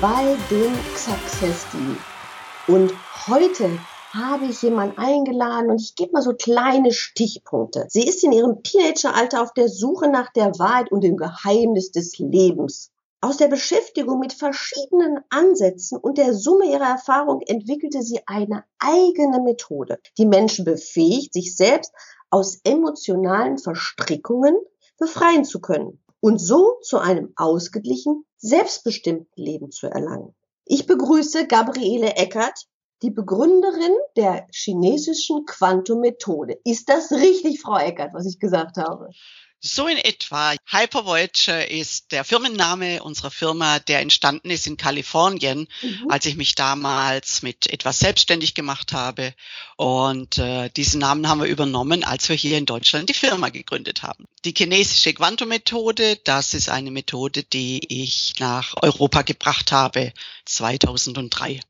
bei dem Success Team. Und heute habe ich jemanden eingeladen und ich gebe mal so kleine Stichpunkte. Sie ist in ihrem Teenageralter auf der Suche nach der Wahrheit und dem Geheimnis des Lebens. Aus der Beschäftigung mit verschiedenen Ansätzen und der Summe ihrer Erfahrung entwickelte sie eine eigene Methode, die Menschen befähigt, sich selbst aus emotionalen Verstrickungen befreien zu können und so zu einem ausgeglichen, selbstbestimmten Leben zu erlangen. Ich begrüße Gabriele Eckert, die Begründerin der chinesischen Quantum-Methode. Ist das richtig, Frau Eckert, was ich gesagt habe? So in etwa. Hypervoyager ist der Firmenname unserer Firma, der entstanden ist in Kalifornien, mhm. als ich mich damals mit etwas selbstständig gemacht habe. Und äh, diesen Namen haben wir übernommen, als wir hier in Deutschland die Firma gegründet haben. Die chinesische Quantum-Methode, das ist eine Methode, die ich nach Europa gebracht habe 2003.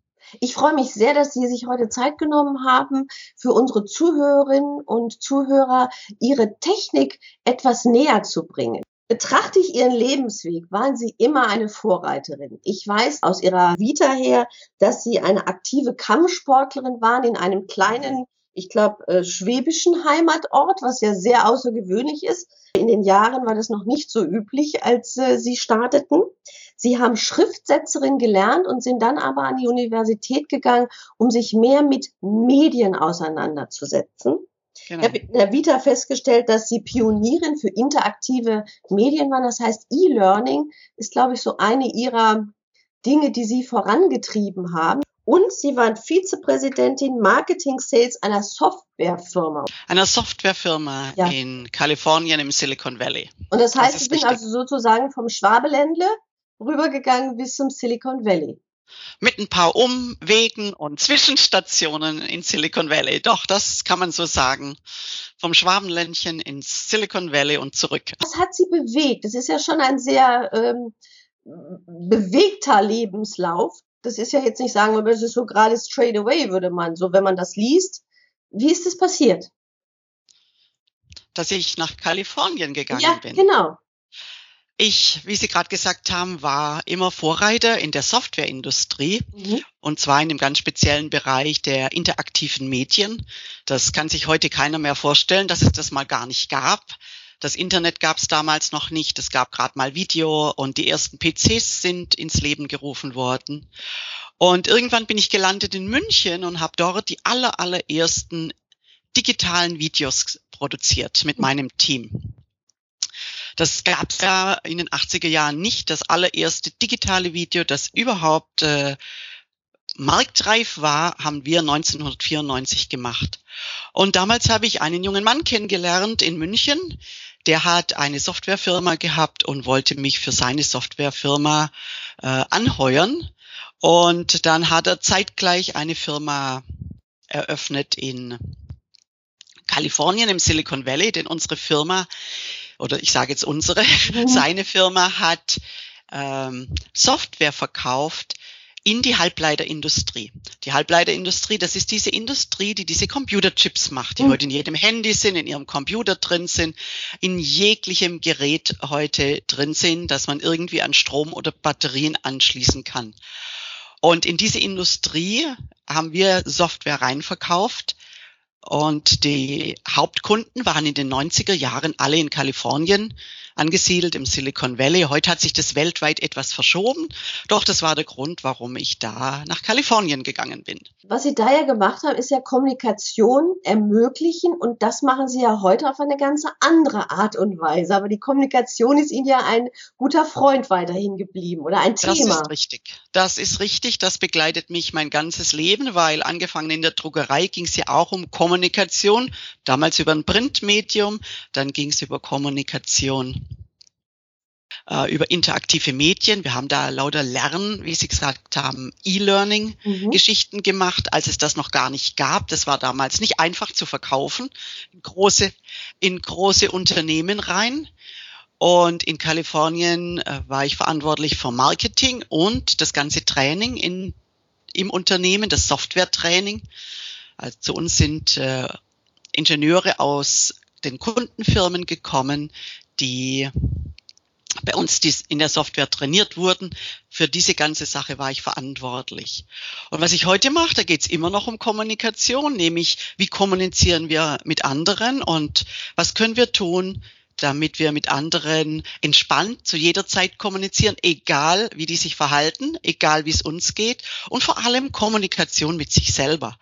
Ich freue mich sehr, dass Sie sich heute Zeit genommen haben, für unsere Zuhörerinnen und Zuhörer Ihre Technik etwas näher zu bringen. Betrachte ich Ihren Lebensweg, waren Sie immer eine Vorreiterin. Ich weiß aus Ihrer Vita her, dass Sie eine aktive Kampfsportlerin waren in einem kleinen, ich glaube, äh, schwäbischen Heimatort, was ja sehr außergewöhnlich ist. In den Jahren war das noch nicht so üblich, als äh, Sie starteten. Sie haben Schriftsetzerin gelernt und sind dann aber an die Universität gegangen, um sich mehr mit Medien auseinanderzusetzen. Genau. Ich habe in der Vita festgestellt, dass Sie Pionierin für interaktive Medien waren. Das heißt, E-Learning ist, glaube ich, so eine Ihrer Dinge, die Sie vorangetrieben haben. Und Sie waren Vizepräsidentin Marketing Sales einer Softwarefirma. Einer Softwarefirma ja. in Kalifornien im Silicon Valley. Und das heißt, das Sie sind richtig. also sozusagen vom Schwabeländle rübergegangen bis zum Silicon Valley. Mit ein paar Umwegen und Zwischenstationen in Silicon Valley. Doch, das kann man so sagen. Vom Schwabenländchen ins Silicon Valley und zurück. Was hat Sie bewegt? Das ist ja schon ein sehr ähm, bewegter Lebenslauf. Das ist ja jetzt nicht sagen, das ist so gerade straight away, würde man so, wenn man das liest. Wie ist das passiert? Dass ich nach Kalifornien gegangen ja, bin. Ja, genau. Ich, wie Sie gerade gesagt haben, war immer Vorreiter in der Softwareindustrie mhm. und zwar in dem ganz speziellen Bereich der interaktiven Medien. Das kann sich heute keiner mehr vorstellen, dass es das mal gar nicht gab. Das Internet gab es damals noch nicht. Es gab gerade mal Video und die ersten PCs sind ins Leben gerufen worden. Und irgendwann bin ich gelandet in München und habe dort die aller, allerersten digitalen Videos produziert mit meinem Team. Das gab es ja in den 80er Jahren nicht. Das allererste digitale Video, das überhaupt äh, marktreif war, haben wir 1994 gemacht. Und damals habe ich einen jungen Mann kennengelernt in München. Der hat eine Softwarefirma gehabt und wollte mich für seine Softwarefirma äh, anheuern. Und dann hat er zeitgleich eine Firma eröffnet in Kalifornien im Silicon Valley, denn unsere Firma oder ich sage jetzt unsere, mhm. seine Firma hat ähm, Software verkauft in die Halbleiterindustrie. Die Halbleiterindustrie, das ist diese Industrie, die diese Computerchips macht, die mhm. heute in jedem Handy sind, in ihrem Computer drin sind, in jeglichem Gerät heute drin sind, dass man irgendwie an Strom oder Batterien anschließen kann. Und in diese Industrie haben wir Software reinverkauft, und die Hauptkunden waren in den 90er Jahren alle in Kalifornien angesiedelt im Silicon Valley. Heute hat sich das weltweit etwas verschoben. Doch das war der Grund, warum ich da nach Kalifornien gegangen bin. Was Sie da ja gemacht haben, ist ja Kommunikation ermöglichen und das machen Sie ja heute auf eine ganz andere Art und Weise. Aber die Kommunikation ist Ihnen ja ein guter Freund weiterhin geblieben oder ein Thema. Das ist richtig. Das ist richtig. Das begleitet mich mein ganzes Leben, weil angefangen in der Druckerei ging es ja auch um Kommunikation. Damals über ein Printmedium, dann ging es über Kommunikation äh, über interaktive Medien. Wir haben da lauter Lernen, wie Sie gesagt haben, E-Learning-Geschichten mhm. gemacht, als es das noch gar nicht gab. Das war damals nicht einfach zu verkaufen, in große, in große Unternehmen rein. Und in Kalifornien äh, war ich verantwortlich für Marketing und das ganze Training in, im Unternehmen, das Software-Training. Also zu uns sind äh, Ingenieure aus den Kundenfirmen gekommen, die bei uns in der Software trainiert wurden. Für diese ganze Sache war ich verantwortlich. Und was ich heute mache, da geht es immer noch um Kommunikation, nämlich wie kommunizieren wir mit anderen und was können wir tun, damit wir mit anderen entspannt zu jeder Zeit kommunizieren, egal wie die sich verhalten, egal wie es uns geht und vor allem Kommunikation mit sich selber,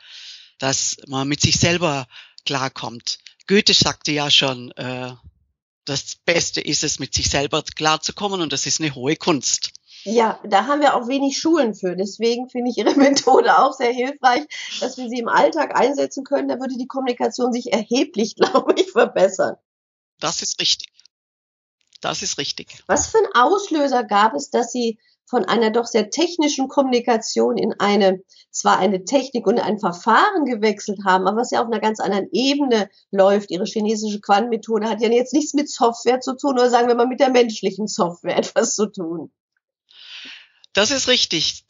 dass man mit sich selber klarkommt. Goethe sagte ja schon, äh, das Beste ist es, mit sich selber klarzukommen und das ist eine hohe Kunst. Ja, da haben wir auch wenig Schulen für. Deswegen finde ich Ihre Methode auch sehr hilfreich, dass wir sie im Alltag einsetzen können. Da würde die Kommunikation sich erheblich, glaube ich, verbessern. Das ist richtig. Das ist richtig. Was für ein Auslöser gab es, dass Sie von einer doch sehr technischen Kommunikation in eine, zwar eine Technik und ein Verfahren gewechselt haben, aber was ja auf einer ganz anderen Ebene läuft. Ihre chinesische Quantenmethode hat ja jetzt nichts mit Software zu tun, oder sagen wir mal mit der menschlichen Software etwas zu tun. Das ist richtig.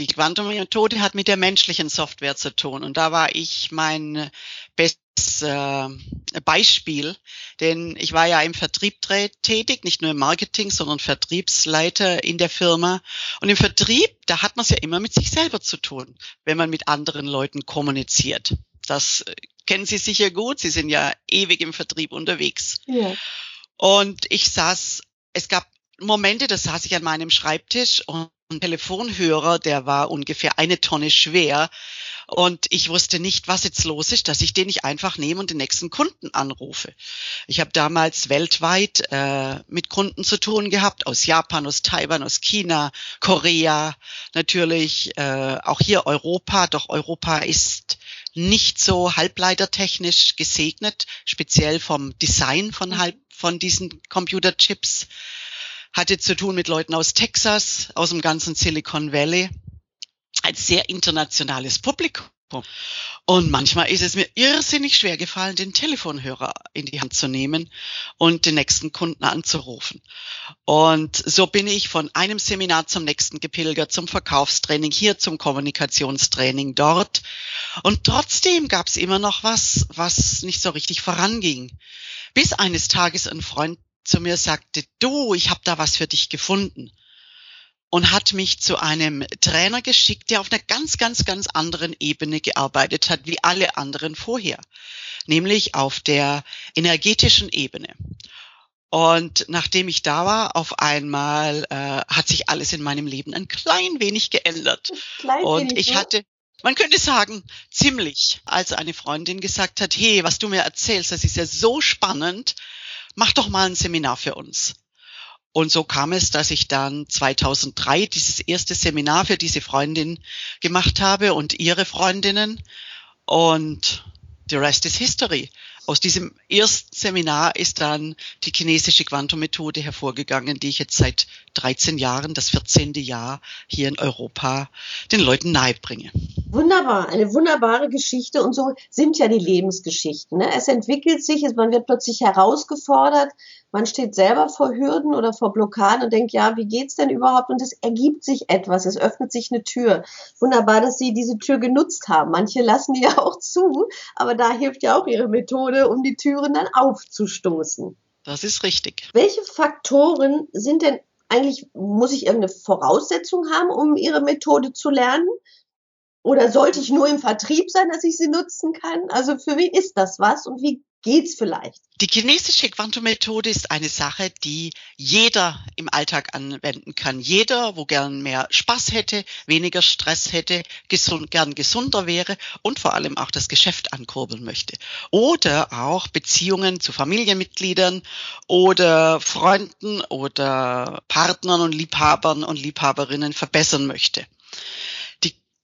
Die Quantum-Methode hat mit der menschlichen Software zu tun. Und da war ich mein bestes Beispiel, denn ich war ja im Vertrieb tätig, nicht nur im Marketing, sondern Vertriebsleiter in der Firma. Und im Vertrieb, da hat man es ja immer mit sich selber zu tun, wenn man mit anderen Leuten kommuniziert. Das äh, kennen Sie sicher gut. Sie sind ja ewig im Vertrieb unterwegs. Ja. Und ich saß, es gab Momente, da saß ich an meinem Schreibtisch und ein Telefonhörer, der war ungefähr eine Tonne schwer. Und ich wusste nicht, was jetzt los ist, dass ich den nicht einfach nehme und den nächsten Kunden anrufe. Ich habe damals weltweit äh, mit Kunden zu tun gehabt, aus Japan, aus Taiwan, aus China, Korea, natürlich äh, auch hier Europa. Doch Europa ist nicht so halbleitertechnisch gesegnet, speziell vom Design von, halb, von diesen Computerchips hatte zu tun mit Leuten aus Texas, aus dem ganzen Silicon Valley. Ein sehr internationales Publikum. Und manchmal ist es mir irrsinnig schwer gefallen, den Telefonhörer in die Hand zu nehmen und den nächsten Kunden anzurufen. Und so bin ich von einem Seminar zum nächsten gepilgert, zum Verkaufstraining, hier zum Kommunikationstraining dort. Und trotzdem gab es immer noch was, was nicht so richtig voranging. Bis eines Tages ein Freund zu mir sagte, du, ich habe da was für dich gefunden. Und hat mich zu einem Trainer geschickt, der auf einer ganz, ganz, ganz anderen Ebene gearbeitet hat, wie alle anderen vorher. Nämlich auf der energetischen Ebene. Und nachdem ich da war, auf einmal äh, hat sich alles in meinem Leben ein klein wenig geändert. Klein und ich ne? hatte, man könnte sagen, ziemlich, als eine Freundin gesagt hat, hey, was du mir erzählst, das ist ja so spannend mach doch mal ein Seminar für uns. Und so kam es, dass ich dann 2003 dieses erste Seminar für diese Freundin gemacht habe und ihre Freundinnen. Und the rest is history. Aus diesem ersten Seminar ist dann die chinesische Quantum-Methode hervorgegangen, die ich jetzt seit 13 Jahren, das 14. Jahr hier in Europa, den Leuten nahebringe. Wunderbar, eine wunderbare Geschichte und so sind ja die Lebensgeschichten. Ne? Es entwickelt sich, man wird plötzlich herausgefordert, man steht selber vor Hürden oder vor Blockaden und denkt, ja, wie geht's denn überhaupt? Und es ergibt sich etwas, es öffnet sich eine Tür. Wunderbar, dass Sie diese Tür genutzt haben. Manche lassen die ja auch zu, aber da hilft ja auch Ihre Methode, um die Türen dann aufzustoßen. Das ist richtig. Welche Faktoren sind denn eigentlich, muss ich irgendeine Voraussetzung haben, um Ihre Methode zu lernen? Oder sollte ich nur im Vertrieb sein, dass ich sie nutzen kann? Also für wen ist das was und wie geht's vielleicht? Die chinesische Quantum-Methode ist eine Sache, die jeder im Alltag anwenden kann. Jeder, wo gern mehr Spaß hätte, weniger Stress hätte, gesund, gern gesunder wäre und vor allem auch das Geschäft ankurbeln möchte. Oder auch Beziehungen zu Familienmitgliedern oder Freunden oder Partnern und Liebhabern und Liebhaberinnen verbessern möchte.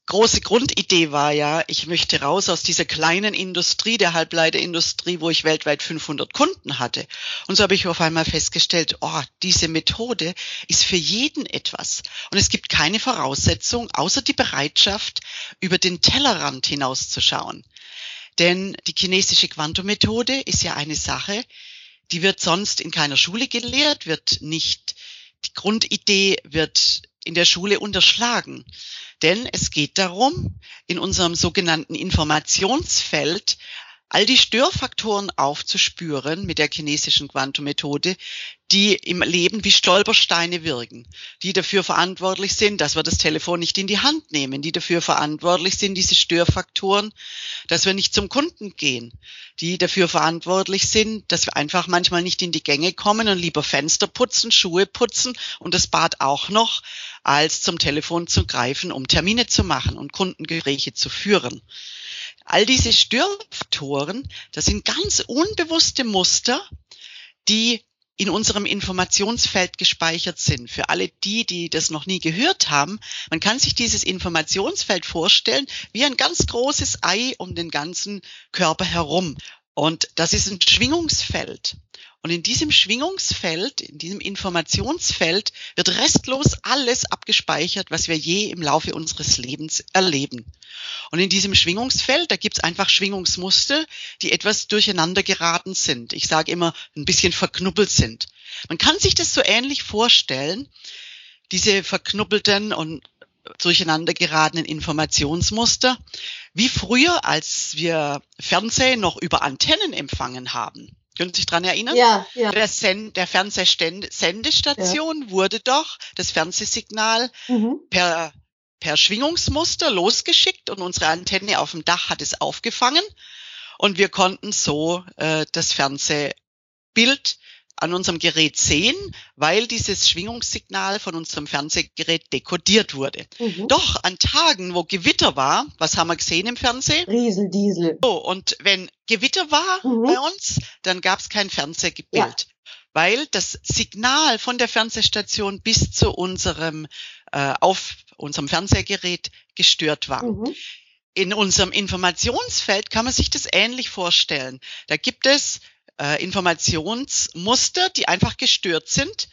Große Grundidee war ja, ich möchte raus aus dieser kleinen Industrie, der Halbleiterindustrie, wo ich weltweit 500 Kunden hatte. Und so habe ich auf einmal festgestellt, oh, diese Methode ist für jeden etwas. Und es gibt keine Voraussetzung, außer die Bereitschaft, über den Tellerrand hinauszuschauen. Denn die chinesische Quantum-Methode ist ja eine Sache, die wird sonst in keiner Schule gelehrt, wird nicht, die Grundidee wird in der Schule unterschlagen. Denn es geht darum, in unserem sogenannten Informationsfeld all die Störfaktoren aufzuspüren mit der chinesischen Quantum-Methode, die im Leben wie Stolpersteine wirken, die dafür verantwortlich sind, dass wir das Telefon nicht in die Hand nehmen, die dafür verantwortlich sind, diese Störfaktoren, dass wir nicht zum Kunden gehen, die dafür verantwortlich sind, dass wir einfach manchmal nicht in die Gänge kommen und lieber Fenster putzen, Schuhe putzen und das Bad auch noch, als zum Telefon zu greifen, um Termine zu machen und Kundengespräche zu führen. All diese Störfaktoren, das sind ganz unbewusste Muster, die in unserem Informationsfeld gespeichert sind. Für alle die, die das noch nie gehört haben, man kann sich dieses Informationsfeld vorstellen wie ein ganz großes Ei um den ganzen Körper herum. Und das ist ein Schwingungsfeld. Und in diesem Schwingungsfeld, in diesem Informationsfeld wird restlos alles abgespeichert, was wir je im Laufe unseres Lebens erleben. Und in diesem Schwingungsfeld, da gibt es einfach Schwingungsmuster, die etwas durcheinander geraten sind. Ich sage immer, ein bisschen verknuppelt sind. Man kann sich das so ähnlich vorstellen, diese verknuppelten und durcheinander geratenen Informationsmuster, wie früher, als wir Fernsehen noch über Antennen empfangen haben. Können Sie sich dran erinnern? Ja, ja. Der, Send, der Fernsehsendestation ja. wurde doch das Fernsehsignal mhm. per, per Schwingungsmuster losgeschickt und unsere Antenne auf dem Dach hat es aufgefangen und wir konnten so äh, das Fernsehbild an unserem Gerät sehen, weil dieses Schwingungssignal von unserem Fernsehgerät dekodiert wurde. Mhm. Doch an Tagen, wo Gewitter war, was haben wir gesehen im Fernsehen? Riesendiesel. So, und wenn Gewitter war mhm. bei uns, dann gab es kein Fernsehbild. Ja. Weil das Signal von der Fernsehstation bis zu unserem äh, auf unserem Fernsehgerät gestört war. Mhm in unserem Informationsfeld kann man sich das ähnlich vorstellen. Da gibt es äh, Informationsmuster, die einfach gestört sind,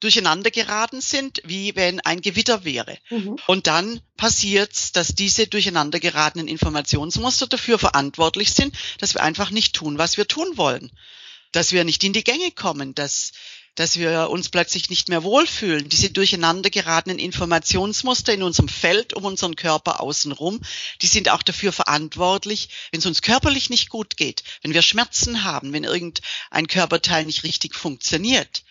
durcheinander geraten sind, wie wenn ein Gewitter wäre. Mhm. Und dann passiert dass diese durcheinander geratenen Informationsmuster dafür verantwortlich sind, dass wir einfach nicht tun, was wir tun wollen. Dass wir nicht in die Gänge kommen, dass dass wir uns plötzlich nicht mehr wohlfühlen. Diese durcheinander geratenen Informationsmuster in unserem Feld um unseren Körper außenrum, die sind auch dafür verantwortlich, wenn es uns körperlich nicht gut geht, wenn wir Schmerzen haben, wenn irgendein Körperteil nicht richtig funktioniert.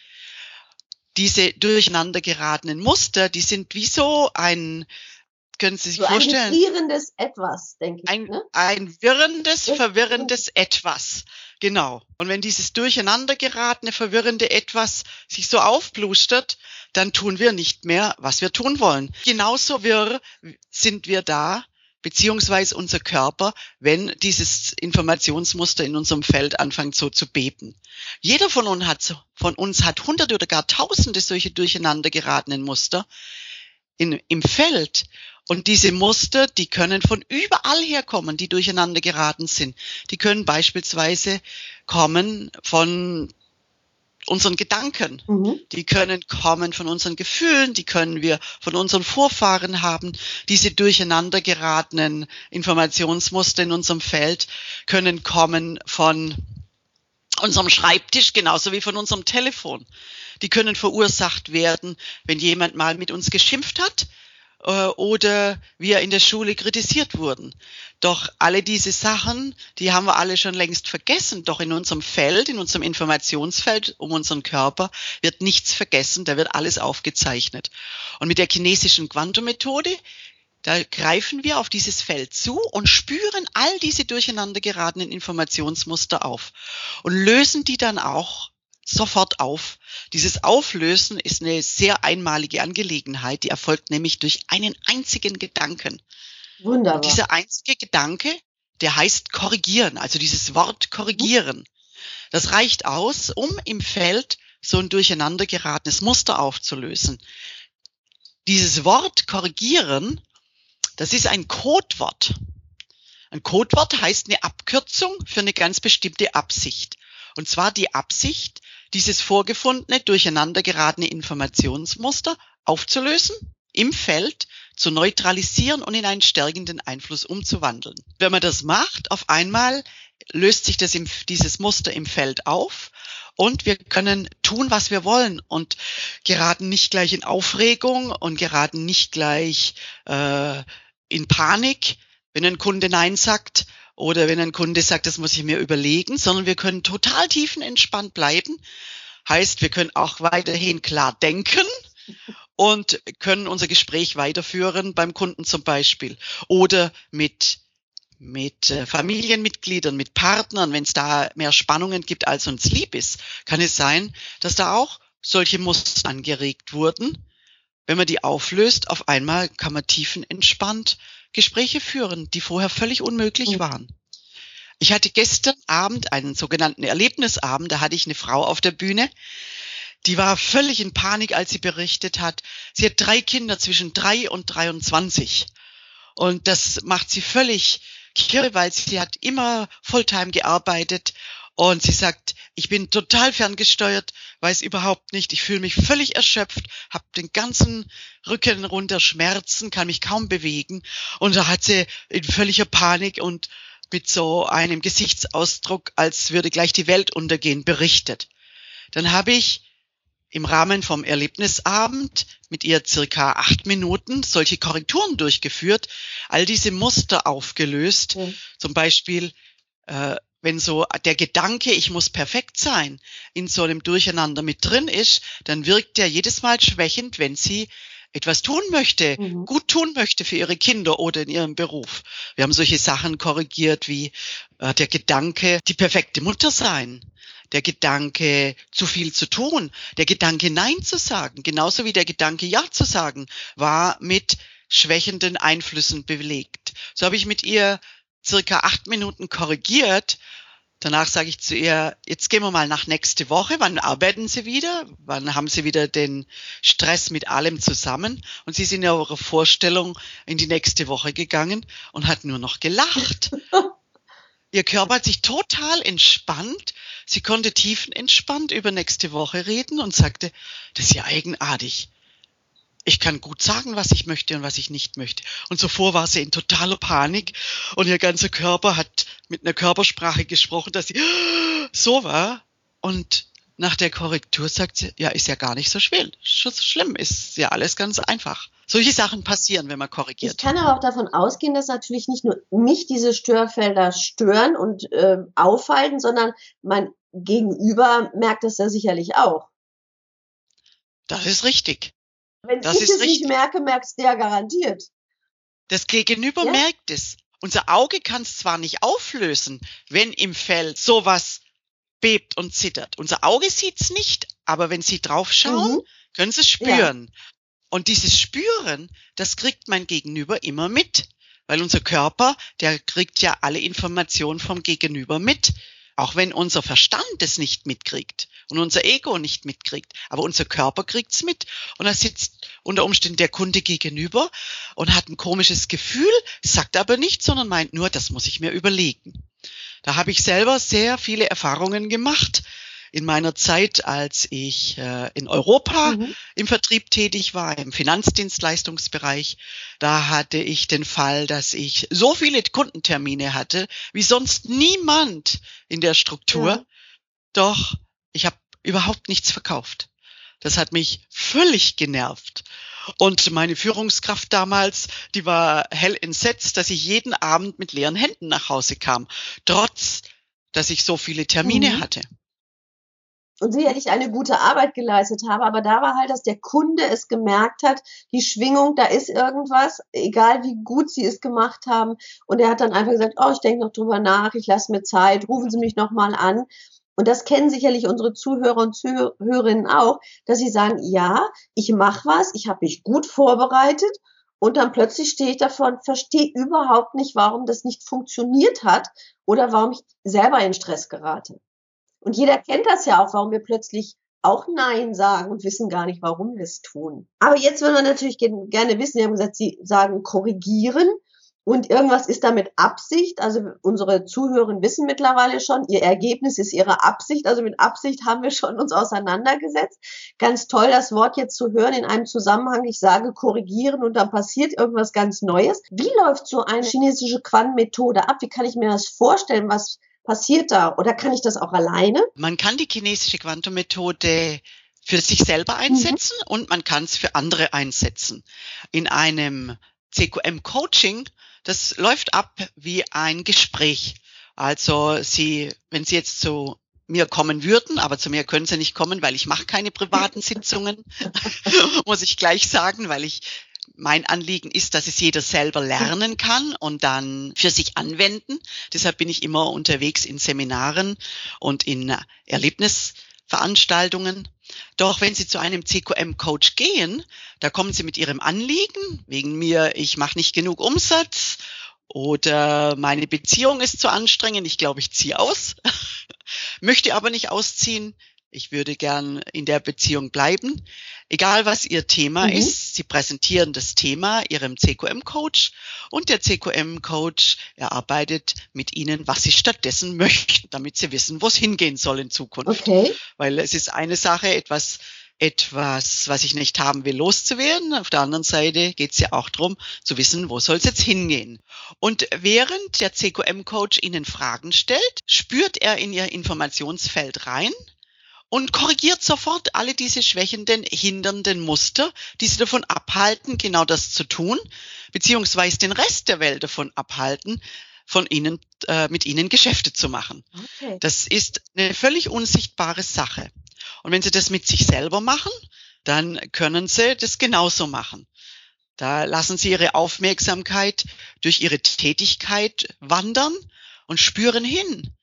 Diese durcheinander geratenen Muster, die sind wie so ein, können Sie sich so vorstellen? Ein vibrierendes Etwas, denke ich. Ein, ne? ein wirrendes, verwirrendes Etwas. Genau. Und wenn dieses durcheinander geratene, verwirrende Etwas sich so aufblustert, dann tun wir nicht mehr, was wir tun wollen. Genauso wirr sind wir da, beziehungsweise unser Körper, wenn dieses Informationsmuster in unserem Feld anfängt so zu beben. Jeder von uns hat, von uns hat hunderte oder gar tausende solche durcheinander geratenen Muster in, im Feld. Und diese Muster, die können von überall herkommen, die durcheinander geraten sind. Die können beispielsweise kommen von unseren Gedanken. Mhm. Die können kommen von unseren Gefühlen, die können wir von unseren Vorfahren haben. Diese durcheinander geratenen Informationsmuster in unserem Feld können kommen von unserem Schreibtisch genauso wie von unserem Telefon. Die können verursacht werden, wenn jemand mal mit uns geschimpft hat oder wir in der Schule kritisiert wurden. Doch alle diese Sachen, die haben wir alle schon längst vergessen. Doch in unserem Feld, in unserem Informationsfeld um unseren Körper wird nichts vergessen, da wird alles aufgezeichnet. Und mit der chinesischen Quantum-Methode, da greifen wir auf dieses Feld zu und spüren all diese durcheinander geratenen Informationsmuster auf und lösen die dann auch sofort auf. Dieses Auflösen ist eine sehr einmalige Angelegenheit, die erfolgt nämlich durch einen einzigen Gedanken. Wunderbar. Und dieser einzige Gedanke, der heißt korrigieren, also dieses Wort korrigieren. Das reicht aus, um im Feld so ein durcheinander geratenes Muster aufzulösen. Dieses Wort korrigieren Das ist ein Codewort. Ein Codewort heißt eine Abkürzung für eine ganz bestimmte Absicht. Und zwar die Absicht, dieses vorgefundene, durcheinander geratene Informationsmuster aufzulösen, im Feld zu neutralisieren und in einen stärkenden Einfluss umzuwandeln. Wenn man das macht, auf einmal löst sich das im, dieses Muster im Feld auf und wir können tun, was wir wollen und geraten nicht gleich in Aufregung und geraten nicht gleich äh, in Panik, wenn ein Kunde Nein sagt oder wenn ein Kunde sagt, das muss ich mir überlegen, sondern wir können total tiefenentspannt bleiben. Heißt, wir können auch weiterhin klar denken und können unser Gespräch weiterführen beim Kunden zum Beispiel oder mit mit äh, Familienmitgliedern, mit Partnern, wenn es da mehr Spannungen gibt, als uns lieb ist, kann es sein, dass da auch solche Muster angeregt wurden. Wenn man die auflöst, auf einmal kann man tiefenentspannt Gespräche führen, die vorher völlig unmöglich mhm. waren. Ich hatte gestern Abend einen sogenannten Erlebnisabend, da hatte ich eine Frau auf der Bühne, die war völlig in Panik, als sie berichtet hat. Sie hat drei Kinder zwischen drei und 23. Und das macht sie völlig kirre, weil sie hat immer Fulltime gearbeitet und sie sagt, ich bin total ferngesteuert, weiß überhaupt nicht, ich fühle mich völlig erschöpft, habe den ganzen Rücken runter Schmerzen, kann mich kaum bewegen. Und da hat sie in völliger Panik und mit so einem Gesichtsausdruck, als würde gleich die Welt untergehen, berichtet. Dann habe ich im Rahmen vom Erlebnisabend mit ihr circa acht Minuten solche Korrekturen durchgeführt, all diese Muster aufgelöst. Mhm. Zum Beispiel, äh, wenn so der Gedanke, ich muss perfekt sein, in so einem Durcheinander mit drin ist, dann wirkt der jedes Mal schwächend, wenn sie etwas tun möchte, mhm. gut tun möchte für ihre Kinder oder in ihrem Beruf. Wir haben solche Sachen korrigiert wie äh, der Gedanke, die perfekte Mutter sein der Gedanke, zu viel zu tun, der Gedanke, Nein zu sagen, genauso wie der Gedanke, Ja zu sagen, war mit schwächenden Einflüssen belegt. So habe ich mit ihr circa acht Minuten korrigiert. Danach sage ich zu ihr, jetzt gehen wir mal nach nächste Woche. Wann arbeiten Sie wieder? Wann haben Sie wieder den Stress mit allem zusammen? Und sie sind in ihrer Vorstellung in die nächste Woche gegangen und hat nur noch gelacht. Ihr Körper hat sich total entspannt. Sie konnte tiefenentspannt über nächste Woche reden und sagte, das ist ja eigenartig. Ich kann gut sagen, was ich möchte und was ich nicht möchte. Und zuvor war sie in totaler Panik und ihr ganzer Körper hat mit einer Körpersprache gesprochen, dass sie so war. Und nach der Korrektur sagt sie, ja, ist ja gar nicht so schwer, so schlimm, ist ja alles ganz einfach. Solche Sachen passieren, wenn man korrigiert. Ich kann aber auch davon ausgehen, dass natürlich nicht nur mich diese Störfelder stören und äh, aufhalten, sondern mein Gegenüber merkt das ja sicherlich auch. Das ist richtig. Wenn das ich es richtig. nicht merke, merkst der garantiert. Das Gegenüber ja? merkt es. Unser Auge kann es zwar nicht auflösen, wenn im Feld sowas bebt und zittert. Unser Auge sieht's nicht, aber wenn Sie draufschauen, mhm. können Sie es spüren. Ja. Und dieses Spüren, das kriegt mein Gegenüber immer mit. Weil unser Körper, der kriegt ja alle Informationen vom Gegenüber mit. Auch wenn unser Verstand es nicht mitkriegt und unser Ego nicht mitkriegt. Aber unser Körper kriegt's mit. Und da sitzt unter Umständen der Kunde gegenüber und hat ein komisches Gefühl, sagt aber nichts, sondern meint nur, das muss ich mir überlegen. Da habe ich selber sehr viele Erfahrungen gemacht in meiner Zeit, als ich äh, in Europa mhm. im Vertrieb tätig war, im Finanzdienstleistungsbereich, da hatte ich den Fall, dass ich so viele Kundentermine hatte, wie sonst niemand in der Struktur. Ja. Doch ich habe überhaupt nichts verkauft. Das hat mich völlig genervt. Und meine Führungskraft damals, die war hell entsetzt, dass ich jeden Abend mit leeren Händen nach Hause kam, trotz dass ich so viele Termine mhm. hatte und sicherlich eine gute Arbeit geleistet habe, aber da war halt, dass der Kunde es gemerkt hat, die Schwingung, da ist irgendwas, egal wie gut sie es gemacht haben. Und er hat dann einfach gesagt, oh, ich denke noch drüber nach, ich lasse mir Zeit, rufen Sie mich nochmal an. Und das kennen sicherlich unsere Zuhörer und Zuhörerinnen auch, dass sie sagen, ja, ich mache was, ich habe mich gut vorbereitet und dann plötzlich stehe ich davon, verstehe überhaupt nicht, warum das nicht funktioniert hat oder warum ich selber in Stress gerate. Und jeder kennt das ja auch, warum wir plötzlich auch Nein sagen und wissen gar nicht, warum wir es tun. Aber jetzt würden wir natürlich gerne wissen, Sie haben gesagt, Sie sagen korrigieren und irgendwas ist da mit Absicht. Also unsere Zuhörer wissen mittlerweile schon, ihr Ergebnis ist ihre Absicht. Also mit Absicht haben wir schon uns auseinandergesetzt. Ganz toll, das Wort jetzt zu hören in einem Zusammenhang. Ich sage korrigieren und dann passiert irgendwas ganz Neues. Wie läuft so eine chinesische Quan-Methode ab? Wie kann ich mir das vorstellen? Was passiert da? Oder kann ich das auch alleine? Man kann die chinesische Quantum-Methode für sich selber mhm. einsetzen mhm. und man kann es für andere einsetzen. In einem CQM-Coaching das läuft ab wie ein Gespräch. Also Sie, wenn Sie jetzt zu mir kommen würden, aber zu mir können Sie nicht kommen, weil ich mache keine privaten Sitzungen, muss ich gleich sagen, weil ich mein Anliegen ist, dass es jeder selber lernen kann und dann für sich anwenden. Deshalb bin ich immer unterwegs in Seminaren und in Erlebnisveranstaltungen. Doch wenn Sie zu einem CQM-Coach gehen, da kommen Sie mit Ihrem Anliegen, wegen mir, ich mache nicht genug Umsatz oder meine Beziehung ist zu anstrengend, ich glaube, ich ziehe aus, möchte aber nicht ausziehen, ich würde gern in der Beziehung bleiben. Egal was Ihr Thema mhm. ist, Sie präsentieren das Thema Ihrem CQM-Coach und der CQM-Coach erarbeitet mit Ihnen, was Sie stattdessen möchten, damit Sie wissen, wo es hingehen soll in Zukunft. Okay. Weil es ist eine Sache, etwas etwas, was ich nicht haben will, loszuwerden. Auf der anderen Seite geht es ja auch darum, zu wissen, wo soll es jetzt hingehen. Und während der CQM-Coach Ihnen Fragen stellt, spürt er in Ihr Informationsfeld rein, und korrigiert sofort alle diese schwächenden, hindernden Muster, die sie davon abhalten, genau das zu tun, beziehungsweise den Rest der Welt davon abhalten, von ihnen, äh, mit ihnen Geschäfte zu machen. Okay. Das ist eine völlig unsichtbare Sache. Und wenn sie das mit sich selber machen, dann können sie das genauso machen. Da lassen sie ihre Aufmerksamkeit durch ihre Tätigkeit wandern und spüren hin.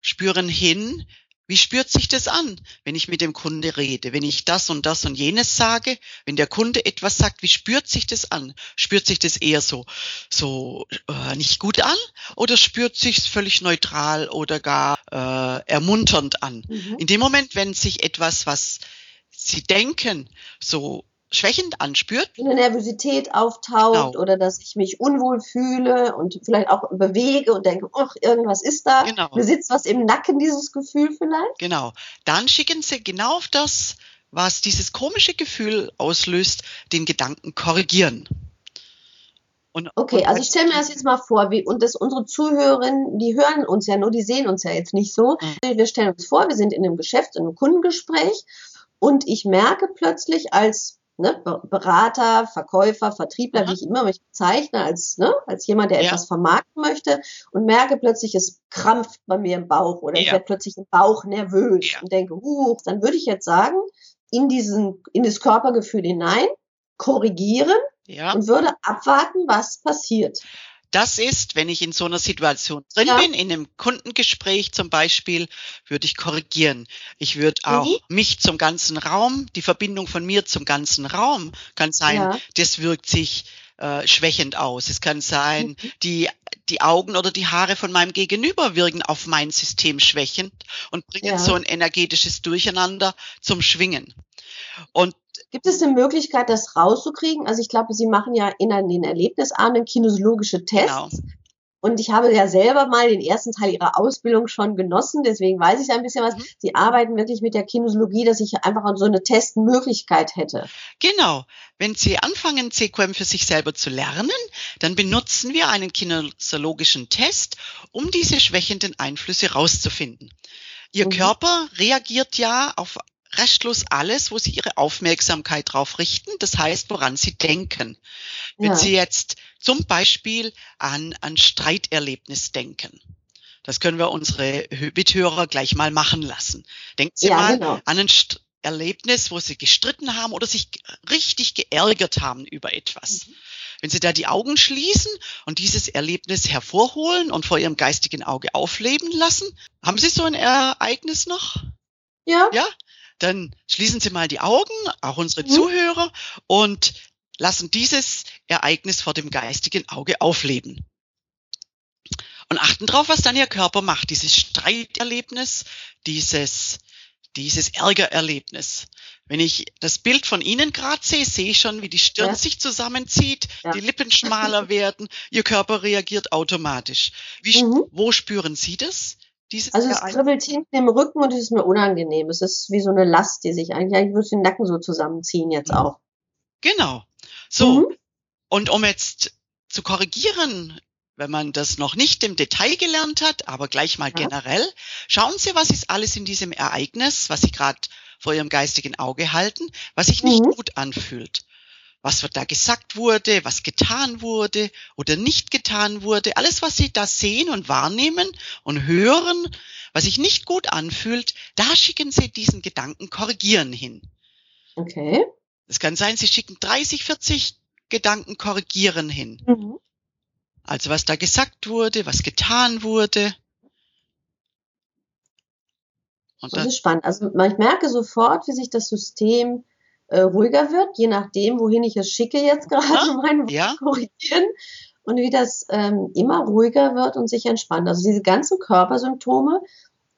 Spüren hin, wie spürt sich das an, wenn ich mit dem Kunde rede? Wenn ich das und das und jenes sage, wenn der Kunde etwas sagt, wie spürt sich das an? Spürt sich das eher so, so äh, nicht gut an oder spürt sich völlig neutral oder gar äh, ermunternd an? Mhm. In dem Moment, wenn sich etwas, was Sie denken, so schwächend anspürt. Eine Nervosität auftaucht genau. oder dass ich mich unwohl fühle und vielleicht auch bewege und denke, ach, irgendwas ist da. Genau. Mir sitzt was im Nacken, dieses Gefühl vielleicht. Genau. Dann schicken Sie genau auf das, was dieses komische Gefühl auslöst, den Gedanken korrigieren. Und, okay, und also ich stelle mir das jetzt mal vor, wie, und das unsere Zuhörerinnen, die hören uns ja nur, die sehen uns ja jetzt nicht so. Mhm. Wir stellen uns vor, wir sind in einem Geschäft, in einem Kundengespräch und ich merke plötzlich als ne, Berater, Verkäufer, Vertriebler, mhm. wie ich immer mich bezeichne, als, ne, als jemand, der ja. etwas vermarkten möchte und merke plötzlich, es krampft bei mir im Bauch oder ja. ich werde plötzlich im Bauch nervös ja. und denke, huch, dann würde ich jetzt sagen, in diesen, in das Körpergefühl hinein, korrigieren und würde abwarten, was passiert. Das ist, wenn ich in so einer Situation drin ja. bin, in einem Kundengespräch zum Beispiel, würde ich korrigieren. Ich würde auch mhm. mich zum ganzen Raum, die Verbindung von mir zum ganzen Raum kann sein, ja. das wirkt sich äh, schwächend aus. Es kann sein, mhm. die, die Augen oder die Haare von meinem Gegenüber wirken auf mein System schwächend und bringen ja. so ein energetisches Durcheinander zum Schwingen. Und Gibt es eine Möglichkeit, das rauszukriegen? Also ich glaube, Sie machen ja in den Erlebnisabenden kinesiologische Tests. Genau. Und ich habe ja selber mal den ersten Teil ihrer Ausbildung schon genossen, deswegen weiß ich ein bisschen was. Mhm. Sie arbeiten wirklich mit der Kinesiologie, dass ich einfach so eine Testmöglichkeit hätte. Genau. Wenn Sie anfangen, CQM für sich selber zu lernen, dann benutzen wir einen kinesiologischen Test, um diese schwächenden Einflüsse rauszufinden. Ihr mhm. Körper reagiert ja auf restlos alles, wo Sie Ihre Aufmerksamkeit drauf richten, das heißt, woran Sie denken. Wenn ja. Sie jetzt zum Beispiel an ein Streiterlebnis denken, das können wir unsere Mithörer gleich mal machen lassen. Denken Sie ja, mal genau. an ein St Erlebnis, wo Sie gestritten haben oder sich richtig geärgert haben über etwas. Mhm. Wenn Sie da die Augen schließen und dieses Erlebnis hervorholen und vor Ihrem geistigen Auge aufleben lassen, haben Sie so ein Ereignis noch? Ja. Ja? Dann schließen Sie mal die Augen, auch unsere mhm. Zuhörer, und lassen dieses Ereignis vor dem geistigen Auge aufleben. Und achten darauf, was dann Ihr Körper macht. Dieses Streiterlebnis, dieses, dieses Ärgererlebnis. Wenn ich das Bild von Ihnen gerade sehe, sehe ich schon, wie die Stirn Ja. sich zusammenzieht, Ja. die Lippen schmaler werden, Ihr Körper reagiert automatisch. Wie, Mhm. Wo spüren Sie das? Dieses Also es kribbelt hinten im Rücken und es ist mir unangenehm. Es ist wie so eine Last, die sich eigentlich, eigentlich würde ich den Nacken so zusammenziehen jetzt Mhm. auch. Genau. So. Mhm. Und um jetzt zu korrigieren, wenn man das noch nicht im Detail gelernt hat, aber gleich mal Ja. generell, schauen Sie, was ist alles in diesem Ereignis, was Sie gerade vor Ihrem geistigen Auge halten, was sich nicht Mhm. gut anfühlt. Was da gesagt wurde, was getan wurde oder nicht getan wurde. Alles, was Sie da sehen und wahrnehmen und hören, was sich nicht gut anfühlt, da schicken Sie diesen Gedanken korrigieren hin. Okay. Es kann sein, Sie schicken 30, 40 Gedanken korrigieren hin. Mhm. Also was da gesagt wurde, was getan wurde. Und Das dann, ist spannend. Also ich merke sofort, wie sich das System äh, ruhiger wird, je nachdem, wohin ich es schicke jetzt gerade, Ja. mein ja, korrigieren und wie das ähm, immer ruhiger wird und sich entspannt. Also diese ganzen Körpersymptome,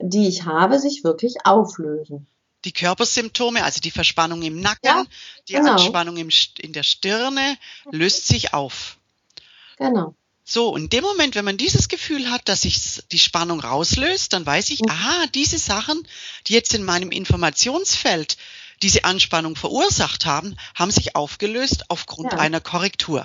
die ich habe, sich wirklich auflösen. die Körpersymptome, also die Verspannung im Nacken, Ja, die genau. Anspannung im, in der Stirne, löst sich auf. Genau. So, und in dem Moment, wenn man dieses Gefühl hat, dass sich die Spannung rauslöst, dann weiß ich, Mhm. aha, diese Sachen, die jetzt in meinem Informationsfeld diese Anspannung verursacht haben, haben sich aufgelöst aufgrund Ja. einer Korrektur.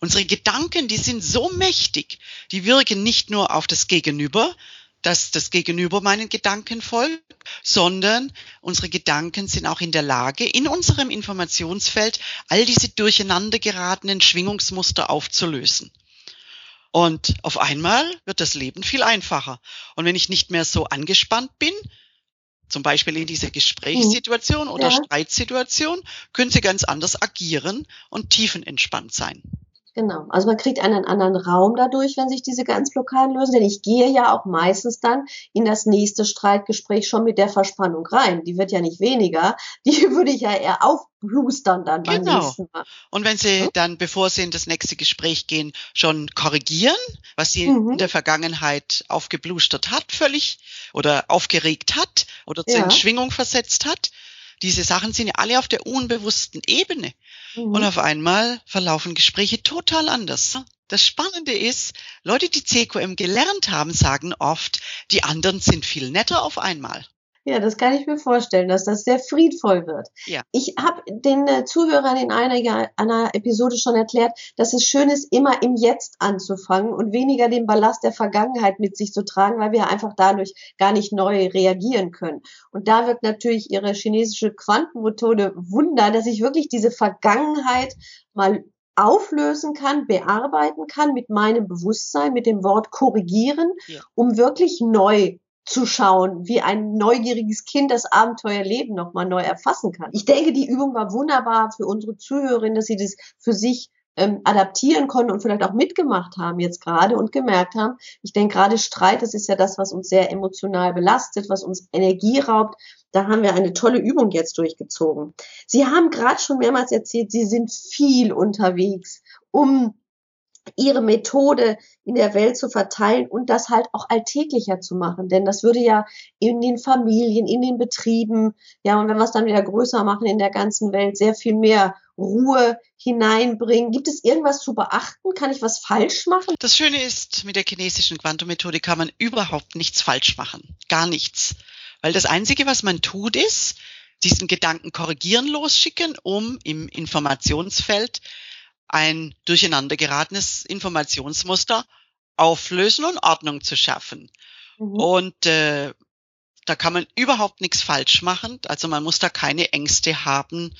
Unsere Gedanken, die sind so mächtig, die wirken nicht nur auf das Gegenüber, dass das Gegenüber meinen Gedanken folgt, sondern unsere Gedanken sind auch in der Lage, in unserem Informationsfeld all diese durcheinander geratenen Schwingungsmuster aufzulösen. Und auf einmal wird das Leben viel einfacher. Und wenn ich nicht mehr so angespannt bin, zum Beispiel in dieser Gesprächssituation oder Ja. Streitsituation, können Sie ganz anders agieren und tiefenentspannt sein. Genau. Also man kriegt einen anderen Raum dadurch, wenn sich diese ganzen Blockaden lösen. Denn ich gehe ja auch meistens dann in das nächste Streitgespräch schon mit der Verspannung rein. Die wird ja nicht weniger. Die würde ich ja eher aufblustern dann beim Genau. nächsten Mal. Und wenn Sie Ja. dann, bevor Sie in das nächste Gespräch gehen, schon korrigieren, was Sie Mhm. in der Vergangenheit aufgeblustert hat, völlig oder aufgeregt hat oder zur Ja. Entschwingung versetzt hat, diese Sachen sind ja alle auf der unbewussten Ebene. Mhm. Und auf einmal verlaufen Gespräche total anders. Das Spannende ist, Leute, die CQM gelernt haben, sagen oft, die anderen sind viel netter auf einmal. Ja, das kann ich mir vorstellen, dass das sehr friedvoll wird. Ja. Ich habe den äh, Zuhörern in einer, einer Episode schon erklärt, dass es schön ist, immer im Jetzt anzufangen und weniger den Ballast der Vergangenheit mit sich zu tragen, weil wir einfach dadurch gar nicht neu reagieren können. Und da wirkt natürlich ihre chinesische Quantenmethode Wunder, dass ich wirklich diese Vergangenheit mal auflösen kann, bearbeiten kann mit meinem Bewusstsein, mit dem Wort korrigieren, Ja. um wirklich neu zu schauen, wie ein neugieriges Kind das Abenteuerleben nochmal neu erfassen kann. Ich denke, die Übung war wunderbar für unsere Zuhörerinnen, dass sie das für sich ähm, adaptieren konnten und vielleicht auch mitgemacht haben jetzt gerade und gemerkt haben. Ich denke gerade Streit, das ist ja das, was uns sehr emotional belastet, was uns Energie raubt. Da haben wir eine tolle Übung jetzt durchgezogen. Sie haben gerade schon mehrmals erzählt, Sie sind viel unterwegs, um ihre Methode in der Welt zu verteilen und das halt auch alltäglicher zu machen. Denn das würde ja in den Familien, in den Betrieben, ja, und wenn wir es dann wieder größer machen in der ganzen Welt, sehr viel mehr Ruhe hineinbringen. Gibt es irgendwas zu beachten? Kann ich was falsch machen? Das Schöne ist, mit der chinesischen Quantummethode kann man überhaupt nichts falsch machen. Gar nichts. Weil das Einzige, was man tut, ist, diesen Gedanken korrigieren losschicken, um im Informationsfeld ein durcheinander geratenes Informationsmuster auflösen und Ordnung zu schaffen. Mhm. Und äh, da kann man überhaupt nichts falsch machen. Also man muss da keine Ängste haben.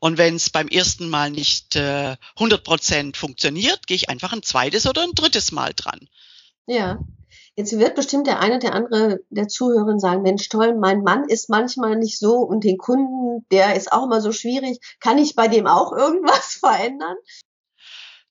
Und wenn es beim ersten Mal nicht äh, 100 Prozent funktioniert, gehe ich einfach ein zweites oder ein drittes Mal dran. Ja. Jetzt wird bestimmt der eine oder andere der Zuhörer sagen, Mensch, toll, mein Mann ist manchmal nicht so und den Kunden, der ist auch immer so schwierig. Kann ich bei dem auch irgendwas verändern?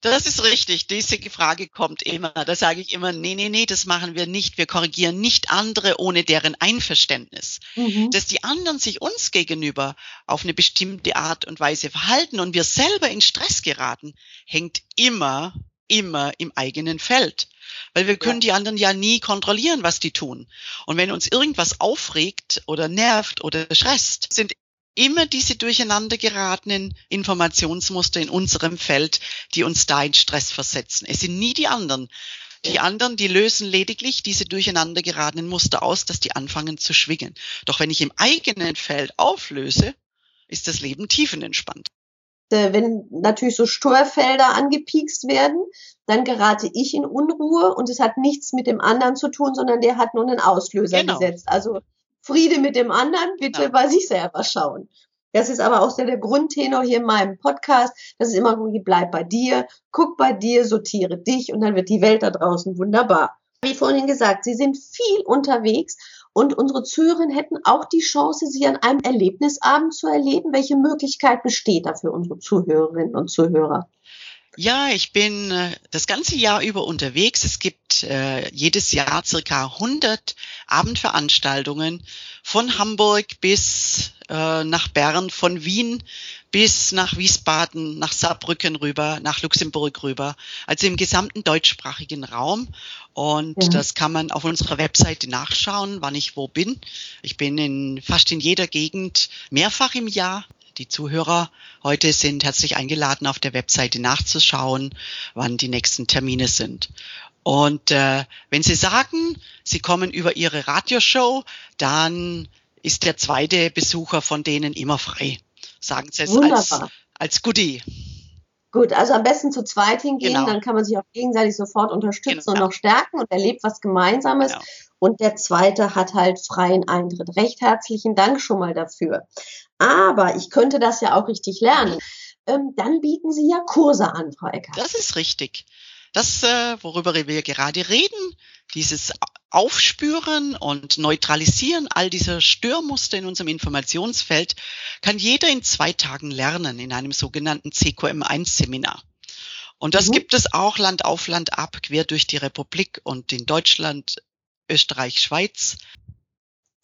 Das ist richtig. Diese Frage kommt immer. Da sage ich immer, nee, nee, nee, das machen wir nicht. Wir korrigieren nicht andere ohne deren Einverständnis. Mhm. Dass die anderen sich uns gegenüber auf eine bestimmte Art und Weise verhalten und wir selber in Stress geraten, hängt immer immer im eigenen Feld. Weil wir können ja. die anderen ja nie kontrollieren, was die tun. Und wenn uns irgendwas aufregt oder nervt oder stresst, sind immer diese durcheinander geratenen Informationsmuster in unserem Feld, die uns da in Stress versetzen. Es sind nie die anderen. Die anderen, die lösen lediglich diese durcheinander geratenen Muster aus, dass die anfangen zu schwingen. Doch wenn ich im eigenen Feld auflöse, ist das Leben tiefenentspannt. Äh, wenn natürlich so Steuerfelder angepiekst werden, dann gerate ich in Unruhe und es hat nichts mit dem anderen zu tun, sondern der hat nur einen Auslöser genau. gesetzt. Also Friede mit dem anderen, bitte genau. bei sich selber schauen. Das ist aber auch der, der Grundtenor hier in meinem Podcast. Das ist immer, bleib bei dir, guck bei dir, sortiere dich und dann wird die Welt da draußen wunderbar. Wie vorhin gesagt, Sie sind viel unterwegs und unsere Zuhörerinnen hätten auch die Chance, Sie an einem Erlebnisabend zu erleben. Welche Möglichkeit besteht da für unsere Zuhörerinnen und Zuhörer? Ja, ich bin äh, das ganze Jahr über unterwegs. Es gibt äh, jedes Jahr circa 100 Abendveranstaltungen von Hamburg bis äh, nach Bern, von Wien bis nach Wiesbaden, nach Saarbrücken rüber, nach Luxemburg rüber. Also im gesamten deutschsprachigen Raum. Und ja. das kann man auf unserer Webseite nachschauen, wann ich wo bin. Ich bin in fast in jeder Gegend mehrfach im Jahr die Zuhörer heute sind herzlich eingeladen, auf der Webseite nachzuschauen, wann die nächsten Termine sind. Und äh, wenn Sie sagen, Sie kommen über Ihre Radioshow, dann ist der zweite Besucher von denen immer frei. Sagen Sie es als, als Goodie. Gut, also am besten zu zweit hingehen, genau. dann kann man sich auch gegenseitig sofort unterstützen genau. und noch stärken und erlebt was Gemeinsames. Genau. Und der zweite hat halt freien Eintritt. Recht herzlichen Dank schon mal dafür aber ich könnte das ja auch richtig lernen. Ähm, dann bieten Sie ja Kurse an, Frau Eckert. Das ist richtig. Das, äh, worüber wir gerade reden, dieses Aufspüren und Neutralisieren all dieser Störmuster in unserem Informationsfeld, kann jeder in zwei Tagen lernen in einem sogenannten CQM1-Seminar. Und das mhm. gibt es auch Land auf Land ab, quer durch die Republik und in Deutschland, Österreich, Schweiz.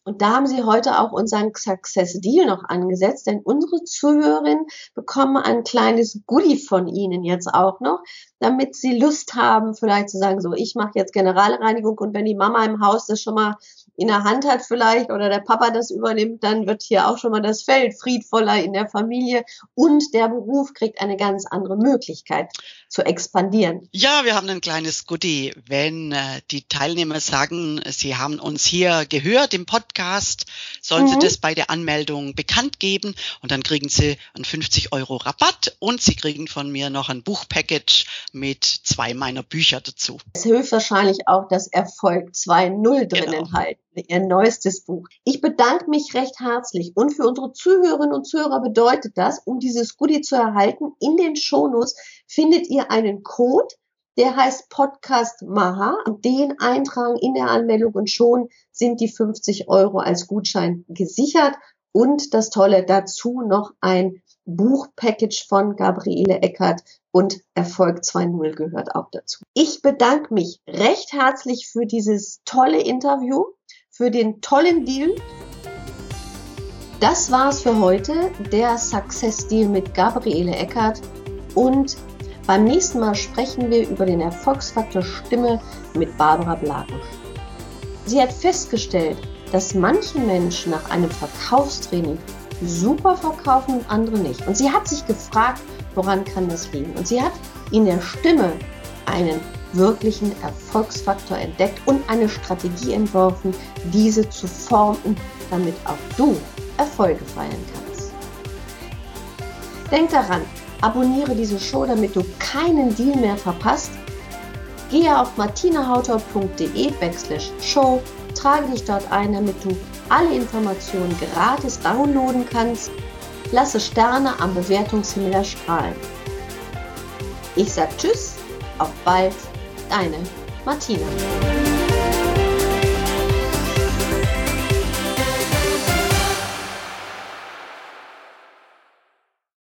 Und da haben Sie heute auch unseren Success Deal noch angesetzt, denn unsere Zuhörerinnen bekommen ein kleines Goodie von Ihnen jetzt auch noch, damit Sie Lust haben, vielleicht zu sagen, so, ich mache jetzt Generalreinigung und wenn die Mama im Haus das schon mal in der Hand hat vielleicht oder der Papa das übernimmt, dann wird hier auch schon mal das Feld friedvoller in der Familie und der Beruf kriegt eine ganz andere Möglichkeit zu expandieren. Ja, wir haben ein kleines Goodie. Wenn äh, die Teilnehmer sagen, sie haben uns hier gehört im Podcast, sollen mhm. sie das bei der Anmeldung bekannt geben und dann kriegen sie einen 50 Euro Rabatt und sie kriegen von mir noch ein Buchpackage mit zwei meiner Bücher dazu. Es hilft wahrscheinlich auch, dass Erfolg 2.0 drinnen genau. halten ihr neuestes Buch. Ich bedanke mich recht herzlich und für unsere Zuhörerinnen und Zuhörer bedeutet das, um dieses Goodie zu erhalten, in den Shownotes findet ihr einen Code, der heißt Podcast Maha den eintragen in der Anmeldung und schon sind die 50 Euro als Gutschein gesichert und das Tolle dazu noch ein Buchpackage von Gabriele Eckert und Erfolg 2.0 gehört auch dazu. Ich bedanke mich recht herzlich für dieses tolle Interview für den tollen Deal. Das war's für heute, der Success Deal mit Gabriele Eckert und beim nächsten Mal sprechen wir über den Erfolgsfaktor Stimme mit Barbara Blaken. Sie hat festgestellt, dass manche Menschen nach einem Verkaufstraining super verkaufen und andere nicht. Und sie hat sich gefragt, woran kann das liegen? Und sie hat in der Stimme einen wirklichen Erfolgsfaktor entdeckt und eine Strategie entworfen, diese zu formen, damit auch du Erfolge feiern kannst. Denk daran, abonniere diese Show, damit du keinen Deal mehr verpasst. Gehe auf martinahautor.de backslash show, trage dich dort ein, damit du alle Informationen gratis downloaden kannst. Lasse Sterne am Bewertungshimmel erstrahlen. Ich sag Tschüss, auf bald deine Martina.